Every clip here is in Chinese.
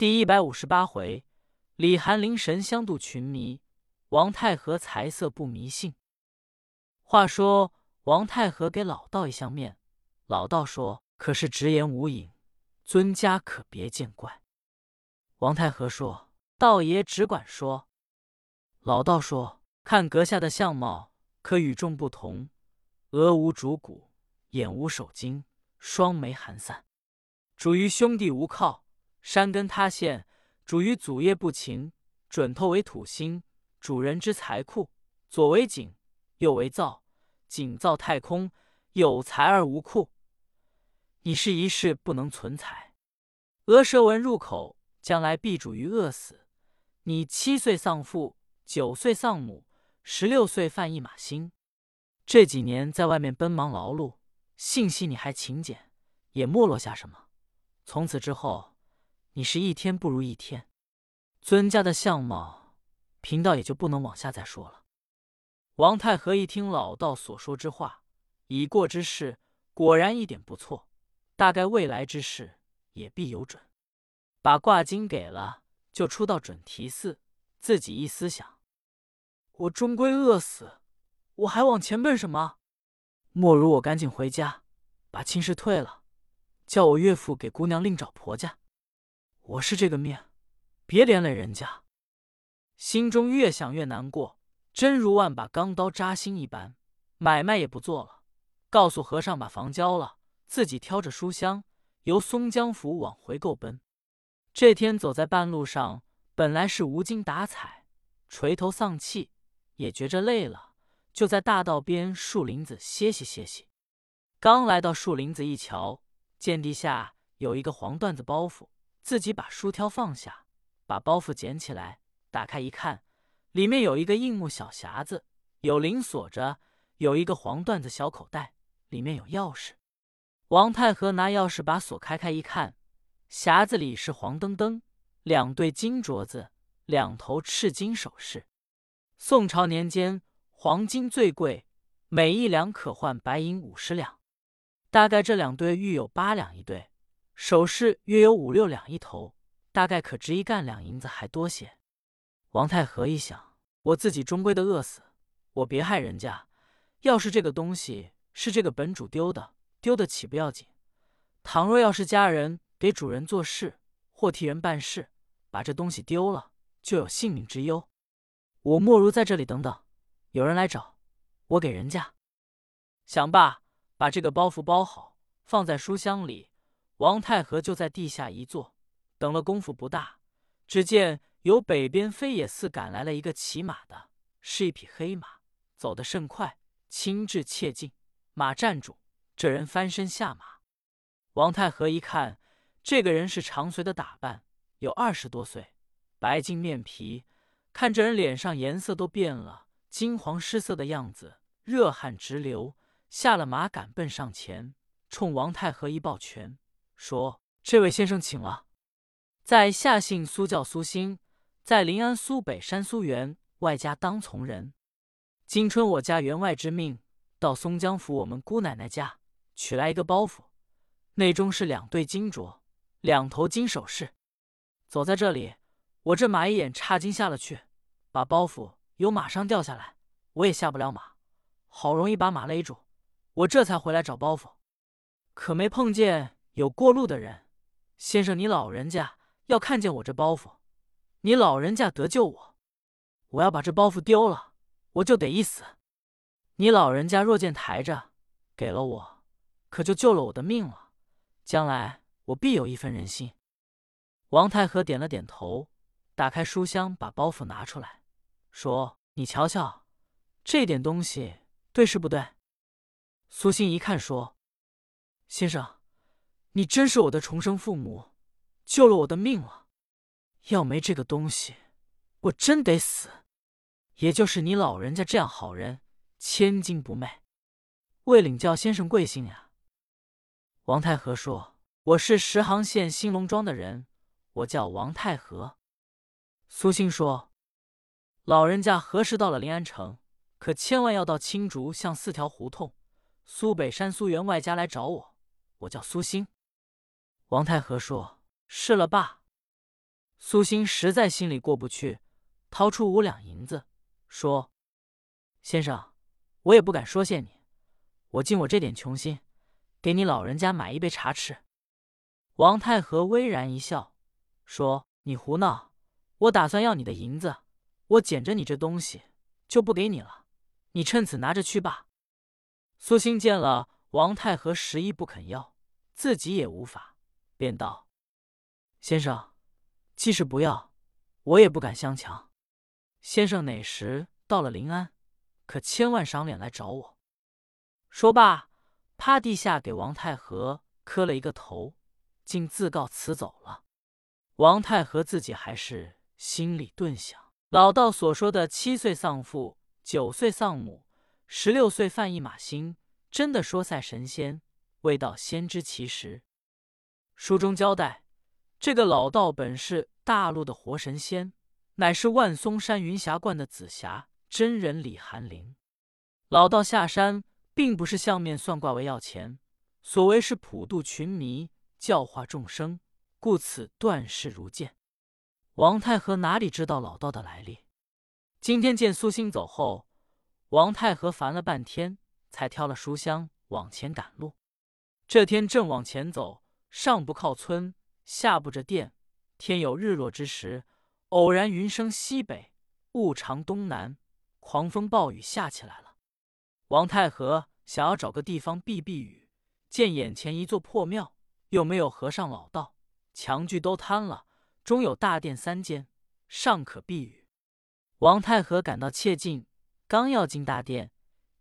第一百五十八回，李寒林神相渡群迷，王太和财色不迷信。话说王太和给老道一相面，老道说：“可是直言无隐，尊家可别见怪。”王太和说：“道爷只管说。”老道说：“看阁下的相貌，可与众不同。额无主骨，眼无手筋，双眉寒散，主于兄弟无靠。”山根塌陷，主于祖业不勤；准头为土星，主人之财库。左为井，右为灶，井灶太空，有财而无库。你是一世不能存财，额蛇纹入口，将来必主于饿死。你七岁丧父，九岁丧母，十六岁犯一马星。这几年在外面奔忙劳碌，幸惜你还勤俭，也没落下什么。从此之后。你是一天不如一天，尊家的相貌，贫道也就不能往下再说了。王太和一听老道所说之话，已过之事果然一点不错，大概未来之事也必有准。把卦金给了，就出到准提寺，自己一思想：我终归饿死，我还往前奔什么？莫如我赶紧回家，把亲事退了，叫我岳父给姑娘另找婆家。我是这个命，别连累人家。心中越想越难过，真如万把钢刀扎心一般。买卖也不做了，告诉和尚把房交了，自己挑着书箱由松江府往回购奔。这天走在半路上，本来是无精打采、垂头丧气，也觉着累了，就在大道边树林子歇息歇息。刚来到树林子一瞧，见地下有一个黄缎子包袱。自己把书挑放下，把包袱捡起来，打开一看，里面有一个硬木小匣子，有铃锁着，有一个黄缎子小口袋，里面有钥匙。王太和拿钥匙把锁开开一看，匣子里是黄澄澄两对金镯子，两头赤金首饰。宋朝年间，黄金最贵，每一两可换白银五十两，大概这两对玉有八两一对。首饰约有五六两一头，大概可值一干两银子还多些。王太和一想，我自己终归的饿死，我别害人家。要是这个东西是这个本主丢的，丢的岂不要紧？倘若要是家人给主人做事或替人办事，把这东西丢了，就有性命之忧。我莫如在这里等等，有人来找我给人家。想罢，把这个包袱包好，放在书箱里。王太和就在地下一坐，等了功夫不大，只见由北边飞野寺赶来了一个骑马的，是一匹黑马，走得甚快，轻至切近。马站住，这人翻身下马。王太和一看，这个人是长随的打扮，有二十多岁，白净面皮，看这人脸上颜色都变了，金黄失色的样子，热汗直流，下了马赶奔上前，冲王太和一抱拳。说：“这位先生请了，在下姓苏，叫苏兴，在临安苏北山苏园外家当从人。今春我家员外之命，到松江府我们姑奶奶家取来一个包袱，内中是两对金镯，两头金首饰。走在这里，我这马一眼差金下了去，把包袱由马上掉下来，我也下不了马，好容易把马勒住，我这才回来找包袱，可没碰见。”有过路的人，先生，你老人家要看见我这包袱，你老人家得救我。我要把这包袱丢了，我就得一死。你老人家若见抬着，给了我，可就救了我的命了。将来我必有一分人心。王太和点了点头，打开书箱，把包袱拿出来，说：“你瞧瞧，这点东西对是不对？”苏心一看，说：“先生。”你真是我的重生父母，救了我的命了。要没这个东西，我真得死。也就是你老人家这样好人，千金不昧。未领教先生贵姓呀？王太和说：“我是石行县兴隆庄的人，我叫王太和。”苏兴说：“老人家何时到了临安城？可千万要到青竹巷四条胡同苏北山苏员外家来找我。我叫苏兴。”王太和说：“是了，爸。”苏兴实在心里过不去，掏出五两银子，说：“先生，我也不敢说谢你，我尽我这点穷心，给你老人家买一杯茶吃。”王太和微然一笑，说：“你胡闹！我打算要你的银子，我捡着你这东西就不给你了，你趁此拿着去吧。”苏兴见了王太和执意不肯要，自己也无法，便道：“先生，即使不要，我也不敢相强。先生哪时到了临安，可千万赏脸来找我。”说罢，趴地下给王太和磕了一个头。竟自告辞走了。王太和自己还是心里顿想：老道所说的七岁丧父、九岁丧母、十六岁犯一马星，真的说赛神仙，未到先知其实。书中交代，这个老道本是大陆的活神仙，乃是万松山云霞观的紫霞真人李寒林。老道下山，并不是相面算卦为要钱，所谓是普度群迷。教化众生，故此断事如见。王太和哪里知道老道的来历？今天见苏兴走后，王太和烦了半天，才挑了书箱往前赶路。这天正往前走，上不靠村，下不着店，天有日落之时，偶然云生西北，雾长东南，狂风暴雨下起来了。王太和想要找个地方避避雨，见眼前一座破庙。又没有和尚老道，墙具都坍了，中有大殿三间，尚可避雨。王太和感到切近，刚要进大殿，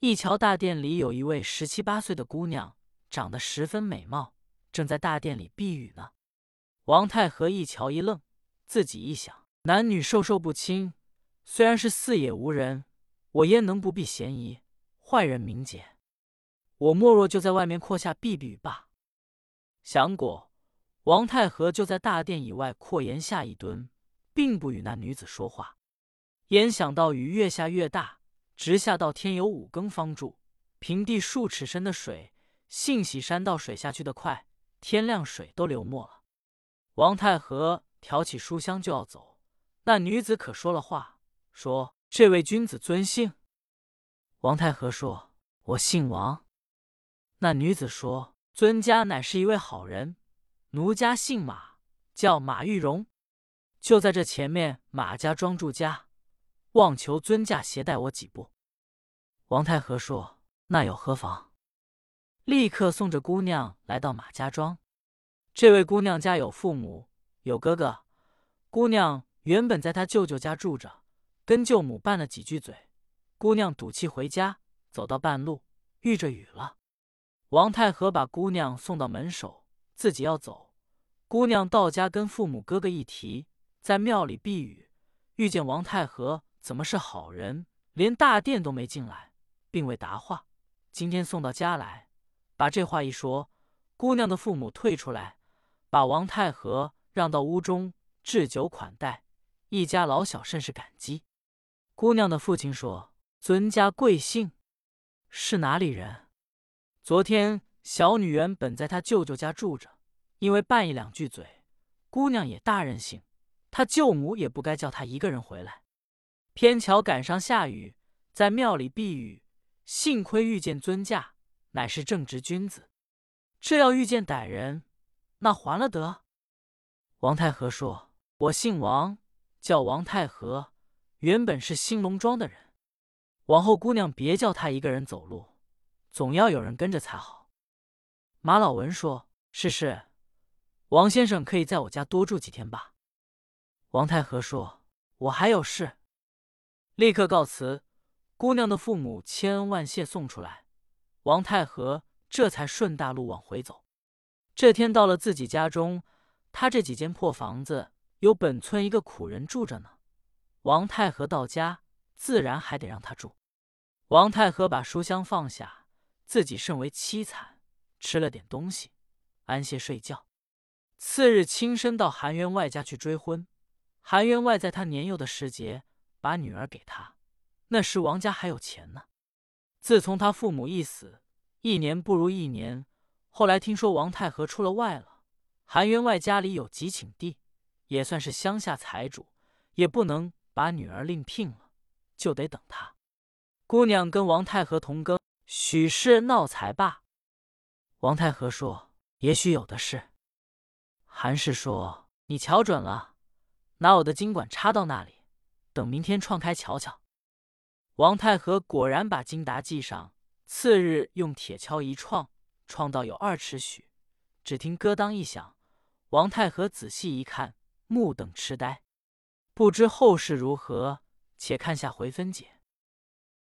一瞧大殿里有一位十七八岁的姑娘，长得十分美貌，正在大殿里避雨呢。王太和一瞧一愣，自己一想，男女授受不亲，虽然是四野无人，我焉能不避嫌疑？坏人明解，我莫若就在外面阔下避避雨罢。想过，王太和就在大殿以外阔檐下一蹲，并不与那女子说话。焉想到雨越下越大，直下到天有五更方住。平地数尺深的水，幸喜山道水下去的快，天亮水都流没了。王太和挑起书箱就要走，那女子可说了话，说：“这位君子尊姓？”王太和说：“我姓王。”那女子说。尊家乃是一位好人，奴家姓马，叫马玉荣，就在这前面马家庄住家，望求尊驾携带我几步。王太和说：“那有何妨？”立刻送着姑娘来到马家庄。这位姑娘家有父母，有哥哥。姑娘原本在她舅舅家住着，跟舅母拌了几句嘴。姑娘赌气回家，走到半路，遇着雨了。王太和把姑娘送到门首，自己要走。姑娘到家跟父母哥哥一提，在庙里避雨，遇见王太和怎么是好人，连大殿都没进来，并未答话。今天送到家来，把这话一说，姑娘的父母退出来，把王太和让到屋中置酒款待，一家老小甚是感激。姑娘的父亲说：“尊家贵姓？是哪里人？”昨天小女原本在她舅舅家住着，因为拌一两句嘴，姑娘也大任性，她舅母也不该叫她一个人回来。偏巧赶上下雨，在庙里避雨，幸亏遇见尊驾，乃是正直君子。这要遇见歹人，那还了得？王太和说：“我姓王，叫王太和，原本是兴隆庄的人。往后姑娘别叫他一个人走路。”总要有人跟着才好。马老文说：“是是，王先生可以在我家多住几天吧。”王太和说：“我还有事，立刻告辞。”姑娘的父母千恩万谢送出来，王太和这才顺大路往回走。这天到了自己家中，他这几间破房子有本村一个苦人住着呢。王太和到家，自然还得让他住。王太和把书箱放下。自己甚为凄惨，吃了点东西，安歇睡觉。次日亲身到韩员外家去追婚。韩员外在他年幼的时节，把女儿给他。那时王家还有钱呢。自从他父母一死，一年不如一年。后来听说王太和出了外了，韩员外家里有几顷地，也算是乡下财主，也不能把女儿另聘了，就得等他。姑娘跟王太和同庚，许是闹财罢。王太和说：“也许有的是。”韩氏说：“你瞧准了，拿我的金管插到那里，等明天撞开瞧瞧。”王太和果然把金达系上，次日用铁锹一撞，撞到有二尺许。只听咯当一响，王太和仔细一看，目瞪痴呆，不知后事如何，且看下回分解。